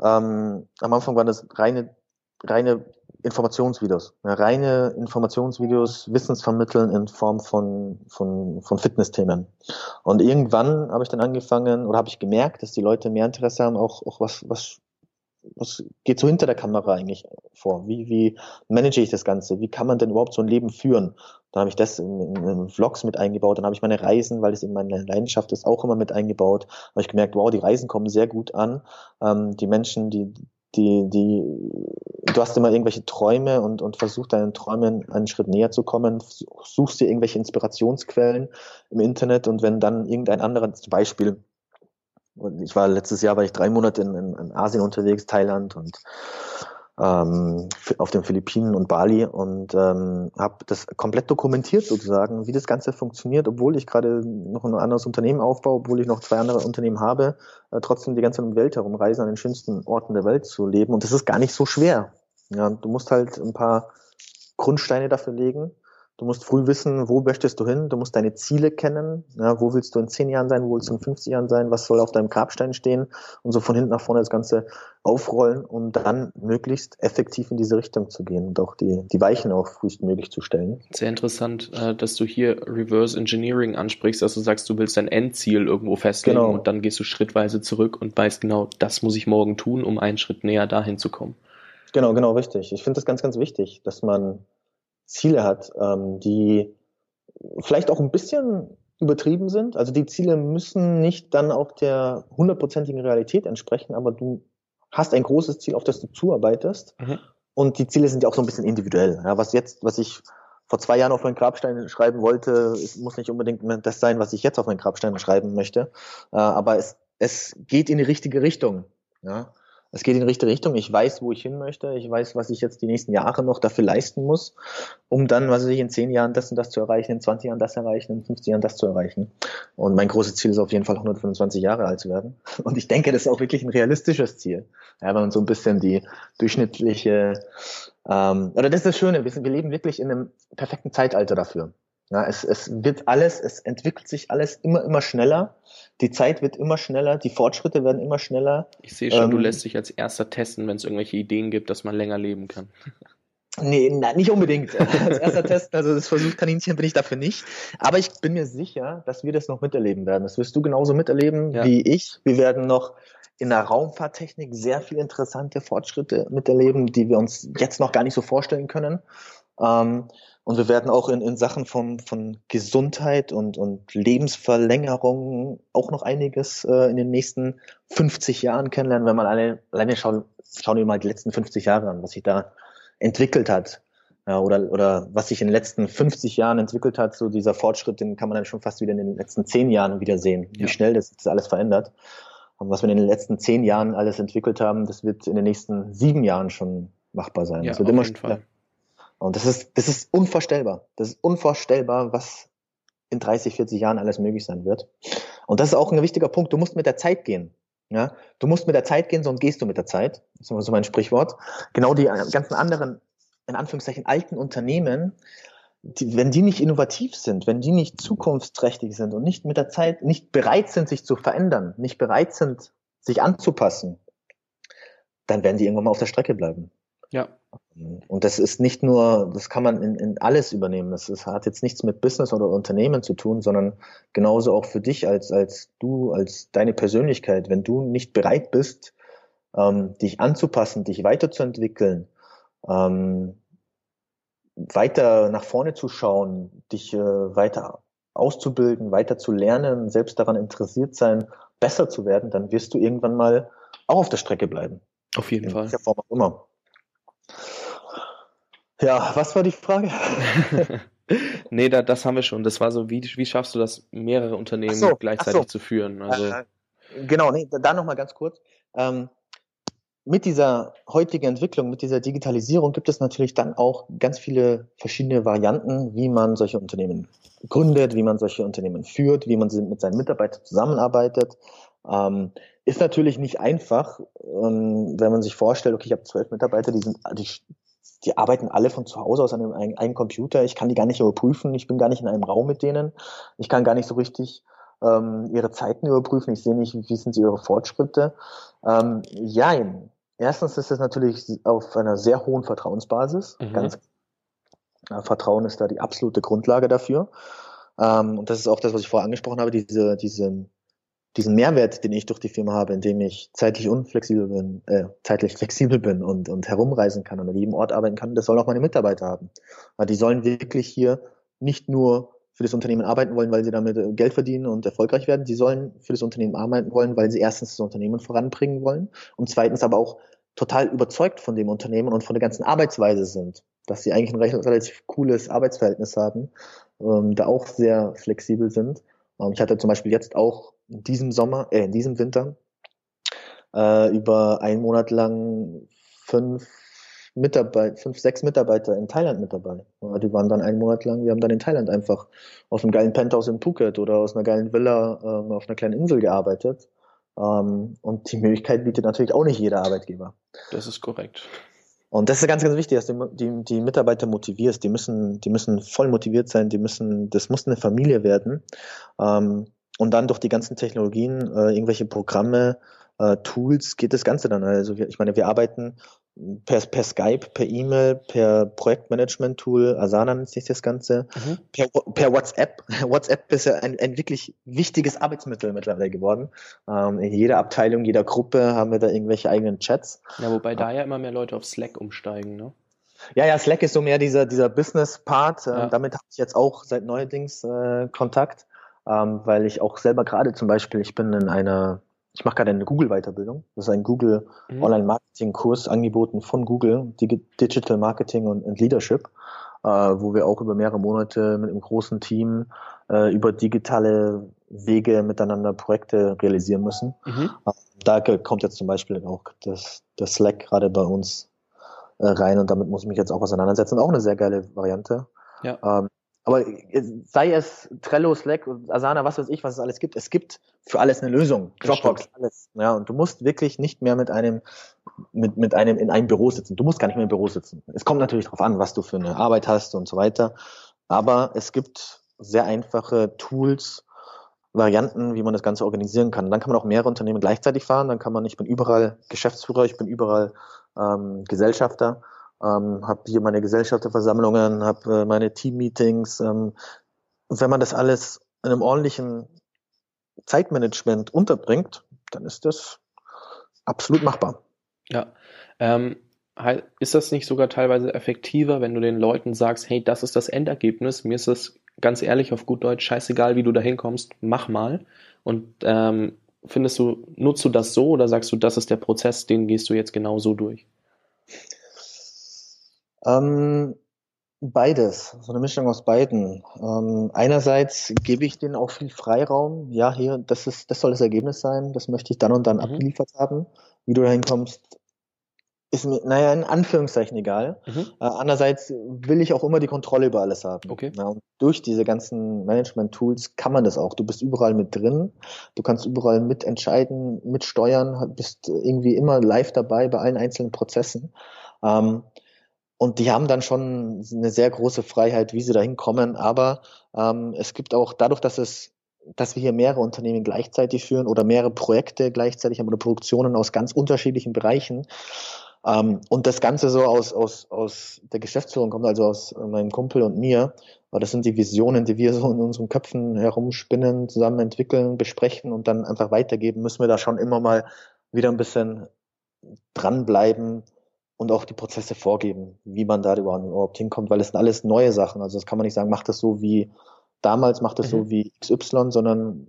ähm, am Anfang waren das reine, reine Informationsvideos, ja, reine Informationsvideos, Wissensvermitteln in Form von, von, von Fitnessthemen. Und irgendwann habe ich dann angefangen oder habe ich gemerkt, dass die Leute mehr Interesse haben, auch, auch was, was was geht so hinter der Kamera eigentlich vor? Wie, wie manage ich das Ganze? Wie kann man denn überhaupt so ein Leben führen? Dann habe ich das in, in, Vlogs mit eingebaut, dann habe ich meine Reisen, weil es eben meine Leidenschaft ist, auch immer mit eingebaut. Habe ich gemerkt, wow, die Reisen kommen sehr gut an. Ähm, die Menschen, die die, die, du hast immer irgendwelche Träume und, und versuchst deinen Träumen einen Schritt näher zu kommen, suchst dir irgendwelche Inspirationsquellen im Internet und wenn dann irgendein anderer, zum Beispiel, ich war letztes Jahr, war ich drei Monate in, in, in Asien unterwegs, Thailand und ähm, auf den Philippinen und Bali und ähm, habe das komplett dokumentiert sozusagen, wie das Ganze funktioniert, obwohl ich gerade noch ein anderes Unternehmen aufbaue, obwohl ich noch zwei andere Unternehmen habe, äh, trotzdem die ganze Welt herumreisen, an den schönsten Orten der Welt zu leben. Und das ist gar nicht so schwer. Ja, du musst halt ein paar Grundsteine dafür legen Du musst früh wissen, wo möchtest du hin. Du musst deine Ziele kennen. Ja, wo willst du in zehn Jahren sein? Wo willst du in 50 Jahren sein? Was soll auf deinem Grabstein stehen? Und so von hinten nach vorne das Ganze aufrollen und dann möglichst effektiv in diese Richtung zu gehen und auch die, die Weichen auch frühestmöglich zu stellen. Sehr interessant, äh, dass du hier Reverse Engineering ansprichst, dass du sagst, du willst dein Endziel irgendwo festlegen genau. und dann gehst du schrittweise zurück und weißt genau, das muss ich morgen tun, um einen Schritt näher dahin zu kommen. Genau, genau, richtig. Ich finde das ganz, ganz wichtig, dass man Ziele hat, ähm, die vielleicht auch ein bisschen übertrieben sind. Also die Ziele müssen nicht dann auch der hundertprozentigen Realität entsprechen, aber du hast ein großes Ziel, auf das du zuarbeitest. Mhm. Und die Ziele sind ja auch so ein bisschen individuell. Ja, was jetzt, was ich vor zwei Jahren auf meinen Grabstein schreiben wollte, muss nicht unbedingt das sein, was ich jetzt auf meinen Grabstein schreiben möchte. Äh, aber es, es geht in die richtige Richtung. Ja? Es geht in die richtige Richtung. Ich weiß, wo ich hin möchte. Ich weiß, was ich jetzt die nächsten Jahre noch dafür leisten muss, um dann, was weiß ich, in zehn Jahren das und das zu erreichen, in 20 Jahren das erreichen, in 50 Jahren das zu erreichen. Und mein großes Ziel ist auf jeden Fall 125 Jahre alt zu werden. [LAUGHS] Und ich denke, das ist auch wirklich ein realistisches Ziel. Ja, wenn man so ein bisschen die durchschnittliche, ähm, oder das ist das Schöne, wir, leben wirklich in einem perfekten Zeitalter dafür. Ja, es, es wird alles, es entwickelt sich alles immer, immer schneller. Die Zeit wird immer schneller, die Fortschritte werden immer schneller. Ich sehe schon, ähm, du lässt dich als erster testen, wenn es irgendwelche Ideen gibt, dass man länger leben kann. Nee, na, nicht unbedingt. [LAUGHS] Als erster Testen, also das Versuchskaninchen bin ich dafür nicht. Aber ich bin mir sicher, dass wir das noch miterleben werden. Das wirst du genauso miterleben ja. wie ich. Wir werden noch in der Raumfahrttechnik sehr viele interessante Fortschritte miterleben, die wir uns jetzt noch gar nicht so vorstellen können. Ähm, und wir werden auch in, in Sachen von, von Gesundheit und, und Lebensverlängerung auch noch einiges äh, in den nächsten 50 Jahren kennenlernen, wenn man alleine, alleine schauen, schauen wir mal die letzten 50 Jahre an, was sich da entwickelt hat. Ja, oder, oder was sich in den letzten 50 Jahren entwickelt hat, so dieser Fortschritt, den kann man dann schon fast wieder in den letzten 10 Jahren wieder sehen, wie ja. schnell das, das alles verändert. Und was wir in den letzten 10 Jahren alles entwickelt haben, das wird in den nächsten sieben Jahren schon machbar sein. Ja, das wird immer schneller. Und das ist, das ist unvorstellbar. Das ist unvorstellbar, was in 30, 40 Jahren alles möglich sein wird. Und das ist auch ein wichtiger Punkt. Du musst mit der Zeit gehen. Ja, du musst mit der Zeit gehen, sonst gehst du mit der Zeit. Das ist so mein Sprichwort. Genau die ganzen anderen, in Anführungszeichen, alten Unternehmen, die, wenn die nicht innovativ sind, wenn die nicht zukunftsträchtig sind und nicht mit der Zeit, nicht bereit sind, sich zu verändern, nicht bereit sind, sich anzupassen, dann werden die irgendwann mal auf der Strecke bleiben. Ja. Und das ist nicht nur, das kann man in, in alles übernehmen. Das, ist, hat jetzt nichts mit Business oder Unternehmen zu tun, sondern genauso auch für dich als, als du, als deine Persönlichkeit. Wenn du nicht bereit bist, ähm, dich anzupassen, dich weiterzuentwickeln, ähm, weiter nach vorne zu schauen, dich äh, weiter auszubilden, weiter zu lernen, selbst daran interessiert sein, besser zu werden, dann wirst du irgendwann mal auch auf der Strecke bleiben. Auf jeden in Fall. Form auch immer. Ja, was war die Frage? [LAUGHS] nee, da, das haben wir schon. Das war so, wie, wie schaffst du das, mehrere Unternehmen so, gleichzeitig so. zu führen? Also, äh, genau, nee, da nochmal ganz kurz. Ähm, mit dieser heutigen Entwicklung, mit dieser Digitalisierung gibt es natürlich dann auch ganz viele verschiedene Varianten, wie man solche Unternehmen gründet, wie man solche Unternehmen führt, wie man mit seinen Mitarbeitern zusammenarbeitet. Ähm, ist natürlich nicht einfach, ähm, wenn man sich vorstellt, okay, ich habe zwölf Mitarbeiter, die sind, die die arbeiten alle von zu Hause aus an einem, einem Computer. Ich kann die gar nicht überprüfen. Ich bin gar nicht in einem Raum mit denen. Ich kann gar nicht so richtig ähm, ihre Zeiten überprüfen. Ich sehe nicht, wie sind sie ihre Fortschritte. Ähm, jein. Erstens ist es natürlich auf einer sehr hohen Vertrauensbasis. Mhm. Ganz, äh, Vertrauen ist da die absolute Grundlage dafür. Ähm, und das ist auch das, was ich vorher angesprochen habe, diese, diese diesen Mehrwert, den ich durch die Firma habe, indem ich zeitlich unflexibel bin, äh, zeitlich [LAUGHS] flexibel bin und, und herumreisen kann und an jedem Ort arbeiten kann, das sollen auch meine Mitarbeiter haben. Weil die sollen wirklich hier nicht nur für das Unternehmen arbeiten wollen, weil sie damit äh, Geld verdienen und erfolgreich werden. Die sollen für das Unternehmen arbeiten wollen, weil sie erstens das Unternehmen voranbringen wollen und zweitens aber auch total überzeugt von dem Unternehmen und von der ganzen Arbeitsweise sind, dass sie eigentlich ein recht, relativ cooles Arbeitsverhältnis haben, ähm, da auch sehr flexibel sind. Ähm, ich hatte zum Beispiel jetzt auch in diesem Sommer, äh, in diesem Winter äh, über einen Monat lang fünf Mitarbeiter, fünf, sechs Mitarbeiter in Thailand mit dabei. Die waren dann einen Monat lang, wir haben dann in Thailand einfach aus einem geilen Penthouse in Phuket oder aus einer geilen Villa ähm, auf einer kleinen Insel gearbeitet. Ähm, und die Möglichkeit bietet natürlich auch nicht jeder Arbeitgeber. Das ist korrekt. Und das ist ganz, ganz wichtig, dass du die, die Mitarbeiter motivierst. Die müssen, die müssen voll motiviert sein. Die müssen, das muss eine Familie werden. Ähm, und dann durch die ganzen Technologien, äh, irgendwelche Programme, äh, Tools geht das Ganze dann. Also wir, ich meine, wir arbeiten per, per Skype, per E-Mail, per Projektmanagement-Tool, Asana nennt sich das Ganze, mhm. per, per, WhatsApp. [LAUGHS] WhatsApp ist ja ein, ein wirklich wichtiges Arbeitsmittel mittlerweile geworden. Ähm, in jeder Abteilung, jeder Gruppe haben wir da irgendwelche eigenen Chats. Ja, wobei da ja immer mehr Leute auf Slack umsteigen, ne? Ja, ja, Slack ist so mehr dieser, dieser Business-Part. Ähm, ja. damit habe ich jetzt auch seit neuerdings äh, Kontakt, ähm, weil ich auch selber gerade zum Beispiel, ich bin in einer ich mache gerade eine Google-Weiterbildung. Das ist ein Google mhm. Online-Marketing-Kurs angeboten von Google, Digital Marketing und, und Leadership, äh, wo wir auch über mehrere Monate mit einem großen Team äh, über digitale Wege miteinander Projekte realisieren müssen. Mhm. Äh, da kommt jetzt zum Beispiel auch das, das Slack gerade bei uns äh, rein und damit muss ich mich jetzt auch auseinandersetzen. Auch eine sehr geile Variante. Ja. Ähm, aber sei es Trello, Slack, Asana, was weiß ich, was es alles gibt, es gibt für alles eine Lösung. Dropbox, alles. Ja, und du musst wirklich nicht mehr mit einem, mit, mit einem in einem Büro sitzen. Du musst gar nicht mehr im Büro sitzen. Es kommt natürlich darauf an, was du für eine Arbeit hast und so weiter. Aber es gibt sehr einfache Tools, Varianten, wie man das Ganze organisieren kann. Dann kann man auch mehrere Unternehmen gleichzeitig fahren. Dann kann man, ich bin überall Geschäftsführer, ich bin überall ähm, Gesellschafter ähm, habe hier meine Gesellschafterversammlungen, habe äh, meine Teammeetings. Ähm, wenn man das alles in einem ordentlichen Zeitmanagement unterbringt, dann ist das absolut machbar. Ja. Ähm, ist das nicht sogar teilweise effektiver, wenn du den Leuten sagst, hey, das ist das Endergebnis, mir ist das ganz ehrlich auf gut Deutsch scheißegal, wie du da hinkommst, mach mal. Und ähm, findest du, nutzt du das so oder sagst du, das ist der Prozess, den gehst du jetzt genau so durch? Ähm, beides, so eine Mischung aus beiden. Ähm, einerseits gebe ich denen auch viel Freiraum. Ja, hier, das ist, das soll das Ergebnis sein. Das möchte ich dann und dann mhm. abgeliefert haben. Wie du da hinkommst, ist mir, naja, in Anführungszeichen egal. Mhm. Äh, andererseits will ich auch immer die Kontrolle über alles haben. Okay. Ja, und durch diese ganzen Management-Tools kann man das auch. Du bist überall mit drin, du kannst überall mitentscheiden, mitsteuern, bist irgendwie immer live dabei bei allen einzelnen Prozessen. Ähm, und die haben dann schon eine sehr große Freiheit, wie sie da hinkommen. Aber ähm, es gibt auch dadurch, dass es dass wir hier mehrere Unternehmen gleichzeitig führen oder mehrere Projekte gleichzeitig haben oder Produktionen aus ganz unterschiedlichen Bereichen. Ähm, und das Ganze so aus, aus, aus der Geschäftsführung kommt, also aus meinem Kumpel und mir. Aber das sind die Visionen, die wir so in unseren Köpfen herumspinnen, zusammen entwickeln, besprechen und dann einfach weitergeben, müssen wir da schon immer mal wieder ein bisschen dranbleiben, und auch die Prozesse vorgeben, wie man da überhaupt hinkommt, weil es sind alles neue Sachen. Also das kann man nicht sagen, mach das so wie damals, mach das mhm. so wie XY, sondern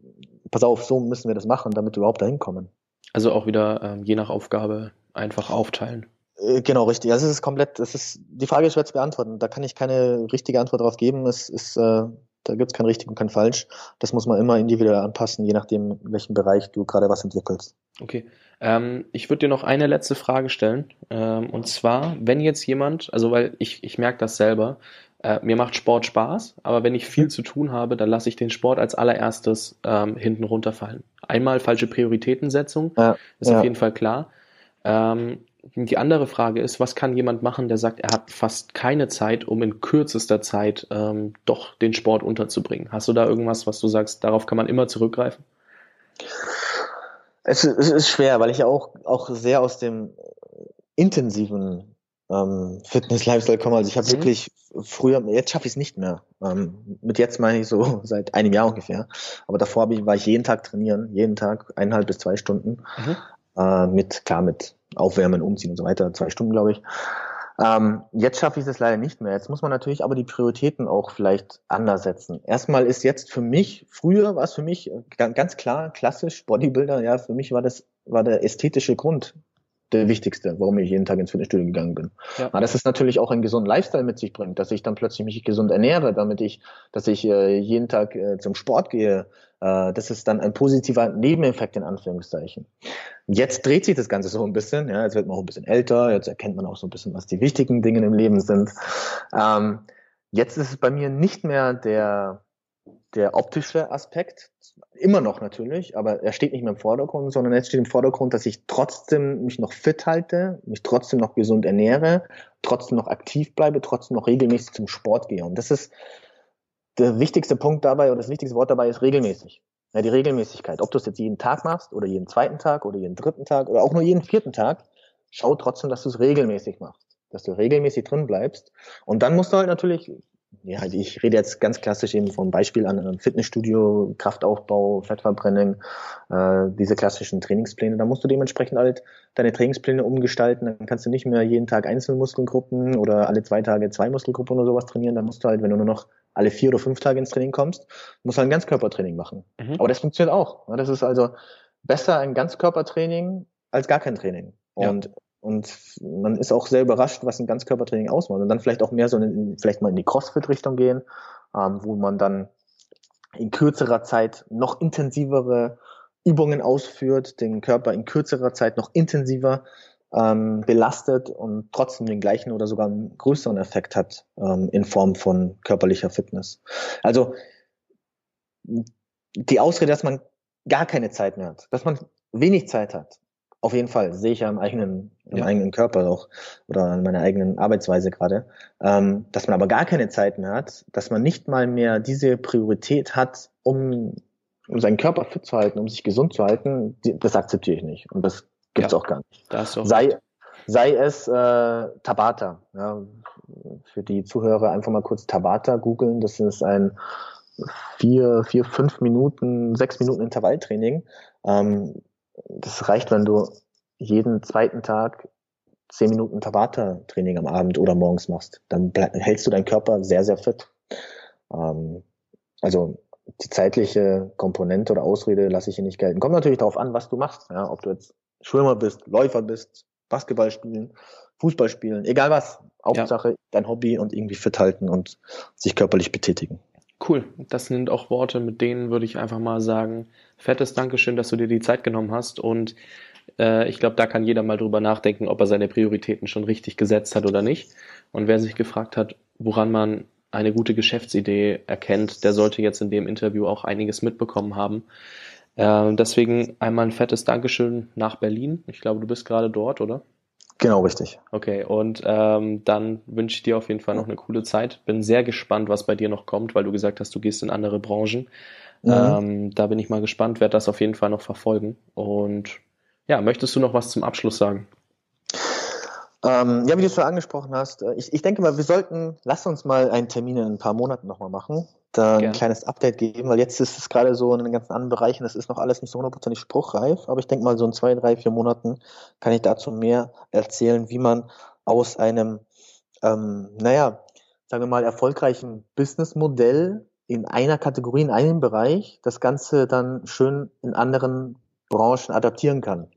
pass auf, so müssen wir das machen, damit wir überhaupt da hinkommen. Also auch wieder ähm, je nach Aufgabe einfach aufteilen. Äh, genau, richtig. Also es ist komplett, es ist, die Frage ist schwer zu beantworten. Da kann ich keine richtige Antwort drauf geben. Es ist, äh, da gibt es kein richtig und kein falsch. Das muss man immer individuell anpassen, je nachdem, in welchem Bereich du gerade was entwickelst. Okay. Ähm, ich würde dir noch eine letzte Frage stellen. Ähm, und zwar, wenn jetzt jemand, also weil ich, ich merke das selber, äh, mir macht Sport Spaß, aber wenn ich viel zu tun habe, dann lasse ich den Sport als allererstes ähm, hinten runterfallen. Einmal falsche Prioritätensetzung, ja, ist ja. auf jeden Fall klar. Ähm, die andere Frage ist, was kann jemand machen, der sagt, er hat fast keine Zeit, um in kürzester Zeit ähm, doch den Sport unterzubringen? Hast du da irgendwas, was du sagst, darauf kann man immer zurückgreifen? Es, es ist schwer, weil ich auch, auch sehr aus dem intensiven ähm, Fitness-Lifestyle komme. Also ich habe mhm. wirklich früher, jetzt schaffe ich es nicht mehr. Ähm, mit jetzt meine ich so [LAUGHS] seit einem Jahr ungefähr. Aber davor ich, war ich jeden Tag trainieren, jeden Tag eineinhalb bis zwei Stunden. Mhm. Äh, mit, klar, mit Aufwärmen, Umziehen und so weiter, zwei Stunden, glaube ich. Ähm, jetzt schaffe ich es leider nicht mehr. Jetzt muss man natürlich aber die Prioritäten auch vielleicht anders setzen. Erstmal ist jetzt für mich, früher war es für mich ganz klar, klassisch Bodybuilder, ja, für mich war das, war der ästhetische Grund der wichtigste, warum ich jeden Tag ins Fitnessstudio gegangen bin. Ja. Aber das ist natürlich auch einen gesunden Lifestyle mit sich bringt, dass ich dann plötzlich mich gesund ernähre, damit ich, dass ich äh, jeden Tag äh, zum Sport gehe. Äh, das ist dann ein positiver Nebeneffekt in Anführungszeichen. Jetzt dreht sich das Ganze so ein bisschen, ja, jetzt wird man auch ein bisschen älter, jetzt erkennt man auch so ein bisschen, was die wichtigen Dinge im Leben sind. Ähm, jetzt ist es bei mir nicht mehr der der optische Aspekt, immer noch natürlich, aber er steht nicht mehr im Vordergrund, sondern jetzt steht im Vordergrund, dass ich trotzdem mich noch fit halte, mich trotzdem noch gesund ernähre, trotzdem noch aktiv bleibe, trotzdem noch regelmäßig zum Sport gehe. Und das ist der wichtigste Punkt dabei oder das wichtigste Wort dabei ist regelmäßig. Ja, die Regelmäßigkeit. Ob du es jetzt jeden Tag machst oder jeden zweiten Tag oder jeden dritten Tag oder auch nur jeden vierten Tag, schau trotzdem, dass du es regelmäßig machst dass du regelmäßig drin bleibst. Und dann musst du halt natürlich ja, ich rede jetzt ganz klassisch eben vom Beispiel an Fitnessstudio, Kraftaufbau, Fettverbrennung, äh, diese klassischen Trainingspläne. Da musst du dementsprechend halt deine Trainingspläne umgestalten. Dann kannst du nicht mehr jeden Tag einzelne Muskelgruppen oder alle zwei Tage zwei Muskelgruppen oder sowas trainieren. Dann musst du halt, wenn du nur noch alle vier oder fünf Tage ins Training kommst, musst du halt ein Ganzkörpertraining machen. Mhm. Aber das funktioniert auch. Das ist also besser ein Ganzkörpertraining als gar kein Training. Und ja. Und man ist auch sehr überrascht, was ein Ganzkörpertraining ausmacht. Und dann vielleicht auch mehr so in, vielleicht mal in die Crossfit-Richtung gehen, ähm, wo man dann in kürzerer Zeit noch intensivere Übungen ausführt, den Körper in kürzerer Zeit noch intensiver ähm, belastet und trotzdem den gleichen oder sogar einen größeren Effekt hat ähm, in Form von körperlicher Fitness. Also die Ausrede, dass man gar keine Zeit mehr hat, dass man wenig Zeit hat, auf jeden Fall, sehe ich ja im eigenen, im ja. eigenen Körper auch oder in meiner eigenen Arbeitsweise gerade, ähm, dass man aber gar keine Zeit mehr hat, dass man nicht mal mehr diese Priorität hat, um, um seinen Körper fit zu halten, um sich gesund zu halten, das akzeptiere ich nicht und das gibt's ja. auch gar nicht. Auch sei, sei es äh, Tabata. Ja, für die Zuhörer einfach mal kurz Tabata googeln. Das ist ein vier, vier, fünf Minuten, sechs Minuten Intervalltraining. Ähm, das reicht, wenn du jeden zweiten Tag zehn Minuten Tabata-Training am Abend oder morgens machst. Dann hältst du deinen Körper sehr, sehr fit. Ähm, also die zeitliche Komponente oder Ausrede lasse ich hier nicht gelten. Kommt natürlich darauf an, was du machst. Ja, ob du jetzt Schwimmer bist, Läufer bist, Basketball spielen, Fußball spielen, egal was. Hauptsache ja. dein Hobby und irgendwie fit halten und sich körperlich betätigen. Cool. Das sind auch Worte, mit denen würde ich einfach mal sagen, fettes Dankeschön, dass du dir die Zeit genommen hast. Und äh, ich glaube, da kann jeder mal drüber nachdenken, ob er seine Prioritäten schon richtig gesetzt hat oder nicht. Und wer sich gefragt hat, woran man eine gute Geschäftsidee erkennt, der sollte jetzt in dem Interview auch einiges mitbekommen haben. Äh, deswegen einmal ein fettes Dankeschön nach Berlin. Ich glaube, du bist gerade dort, oder? Genau, richtig. Okay, und ähm, dann wünsche ich dir auf jeden Fall noch eine coole Zeit. Bin sehr gespannt, was bei dir noch kommt, weil du gesagt hast, du gehst in andere Branchen. Mhm. Ähm, da bin ich mal gespannt, werde das auf jeden Fall noch verfolgen. Und ja, möchtest du noch was zum Abschluss sagen? Ähm, ja, wie du es schon angesprochen hast, äh, ich, ich denke mal, wir sollten, lass uns mal einen Termin in ein paar Monaten nochmal machen, da ein Gerne. kleines Update geben, weil jetzt ist es gerade so in den ganzen anderen Bereichen, das ist noch alles nicht so hundertprozentig spruchreif, aber ich denke mal, so in zwei, drei, vier Monaten kann ich dazu mehr erzählen, wie man aus einem, ähm, naja, sagen wir mal, erfolgreichen Businessmodell in einer Kategorie, in einem Bereich, das Ganze dann schön in anderen Branchen adaptieren kann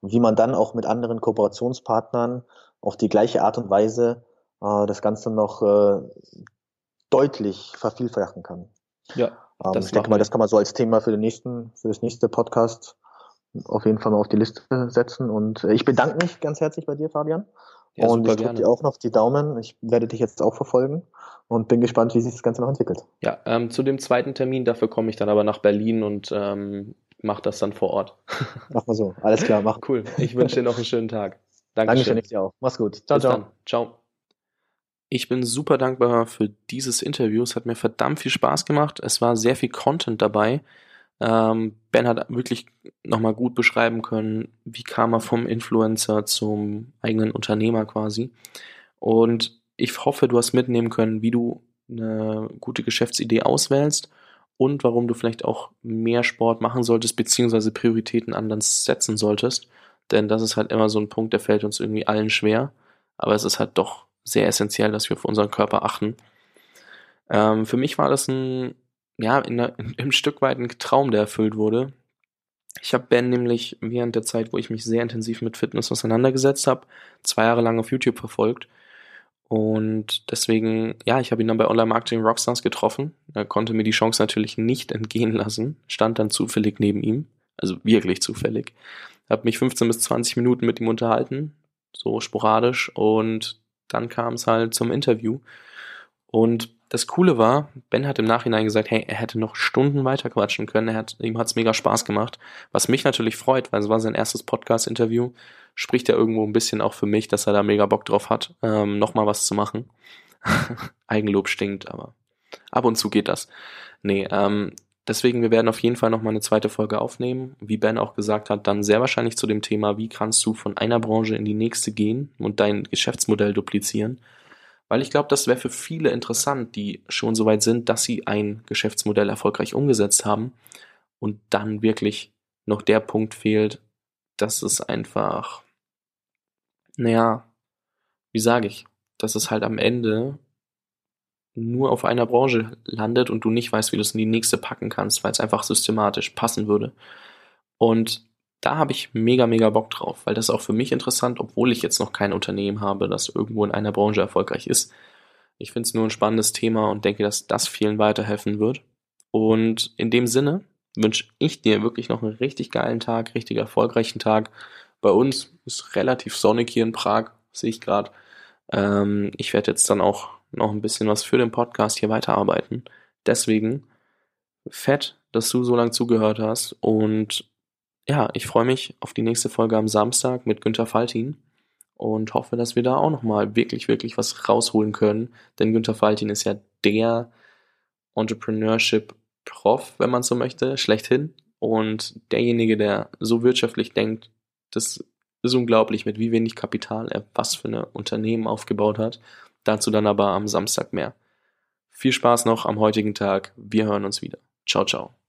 und wie man dann auch mit anderen Kooperationspartnern auf die gleiche Art und Weise äh, das Ganze noch äh, deutlich vervielfachen kann. Ja. Ähm, ich denke mal, das kann man so als Thema für den nächsten, für das nächste Podcast auf jeden Fall mal auf die Liste setzen. Und äh, ich bedanke mich ganz herzlich bei dir, Fabian. Ja, und ich drücke dir auch noch die Daumen. Ich werde dich jetzt auch verfolgen und bin gespannt, wie sich das Ganze noch entwickelt. Ja, ähm, zu dem zweiten Termin, dafür komme ich dann aber nach Berlin und ähm, mach das dann vor Ort. [LAUGHS] Mach mal so. Alles klar, mach. Cool. Ich wünsche dir noch einen schönen Tag. Dankeschön. Dankeschön, ich dir auch. Mach's gut. Ciao, Bis ciao. Dann. Ciao. Ich bin super dankbar für dieses Interview. Es hat mir verdammt viel Spaß gemacht. Es war sehr viel Content dabei. Ähm, ben hat wirklich nochmal gut beschreiben können, wie kam er vom Influencer zum eigenen Unternehmer quasi. Und ich hoffe, du hast mitnehmen können, wie du eine gute Geschäftsidee auswählst und warum du vielleicht auch mehr Sport machen solltest, beziehungsweise Prioritäten anders setzen solltest. Denn das ist halt immer so ein Punkt, der fällt uns irgendwie allen schwer. Aber es ist halt doch sehr essentiell, dass wir auf unseren Körper achten. Ähm, für mich war das ein, ja, in, in, [LAUGHS] im Stück weit ein Traum, der erfüllt wurde. Ich habe Ben nämlich während der Zeit, wo ich mich sehr intensiv mit Fitness auseinandergesetzt habe, zwei Jahre lang auf YouTube verfolgt. Und deswegen, ja, ich habe ihn dann bei Online Marketing Rockstars getroffen. Er konnte mir die Chance natürlich nicht entgehen lassen. Stand dann zufällig neben ihm. Also wirklich zufällig. Habe mich 15 bis 20 Minuten mit ihm unterhalten. So sporadisch. Und dann kam es halt zum Interview. Und das Coole war, Ben hat im Nachhinein gesagt, hey, er hätte noch Stunden weiter quatschen können. Er hat, ihm hat's mega Spaß gemacht. Was mich natürlich freut, weil es war sein erstes Podcast-Interview. Spricht ja irgendwo ein bisschen auch für mich, dass er da mega Bock drauf hat, ähm, nochmal was zu machen. [LAUGHS] Eigenlob stinkt, aber ab und zu geht das. Nee, ähm, deswegen, wir werden auf jeden Fall nochmal eine zweite Folge aufnehmen. Wie Ben auch gesagt hat, dann sehr wahrscheinlich zu dem Thema, wie kannst du von einer Branche in die nächste gehen und dein Geschäftsmodell duplizieren. Weil ich glaube, das wäre für viele interessant, die schon so weit sind, dass sie ein Geschäftsmodell erfolgreich umgesetzt haben und dann wirklich noch der Punkt fehlt, dass es einfach, naja, wie sage ich, dass es halt am Ende nur auf einer Branche landet und du nicht weißt, wie du es in die nächste packen kannst, weil es einfach systematisch passen würde. Und da habe ich mega, mega Bock drauf, weil das ist auch für mich interessant, obwohl ich jetzt noch kein Unternehmen habe, das irgendwo in einer Branche erfolgreich ist. Ich finde es nur ein spannendes Thema und denke, dass das vielen weiterhelfen wird. Und in dem Sinne wünsche ich dir wirklich noch einen richtig geilen Tag, richtig erfolgreichen Tag. Bei uns ist relativ sonnig hier in Prag, sehe ich gerade. Ähm, ich werde jetzt dann auch noch ein bisschen was für den Podcast hier weiterarbeiten. Deswegen fett, dass du so lange zugehört hast und ja, ich freue mich auf die nächste Folge am Samstag mit Günter Faltin und hoffe, dass wir da auch nochmal wirklich, wirklich was rausholen können. Denn Günter Faltin ist ja der Entrepreneurship-Prof, wenn man so möchte, schlechthin. Und derjenige, der so wirtschaftlich denkt, das ist unglaublich, mit wie wenig Kapital er was für eine Unternehmen aufgebaut hat. Dazu dann aber am Samstag mehr. Viel Spaß noch am heutigen Tag. Wir hören uns wieder. Ciao, ciao.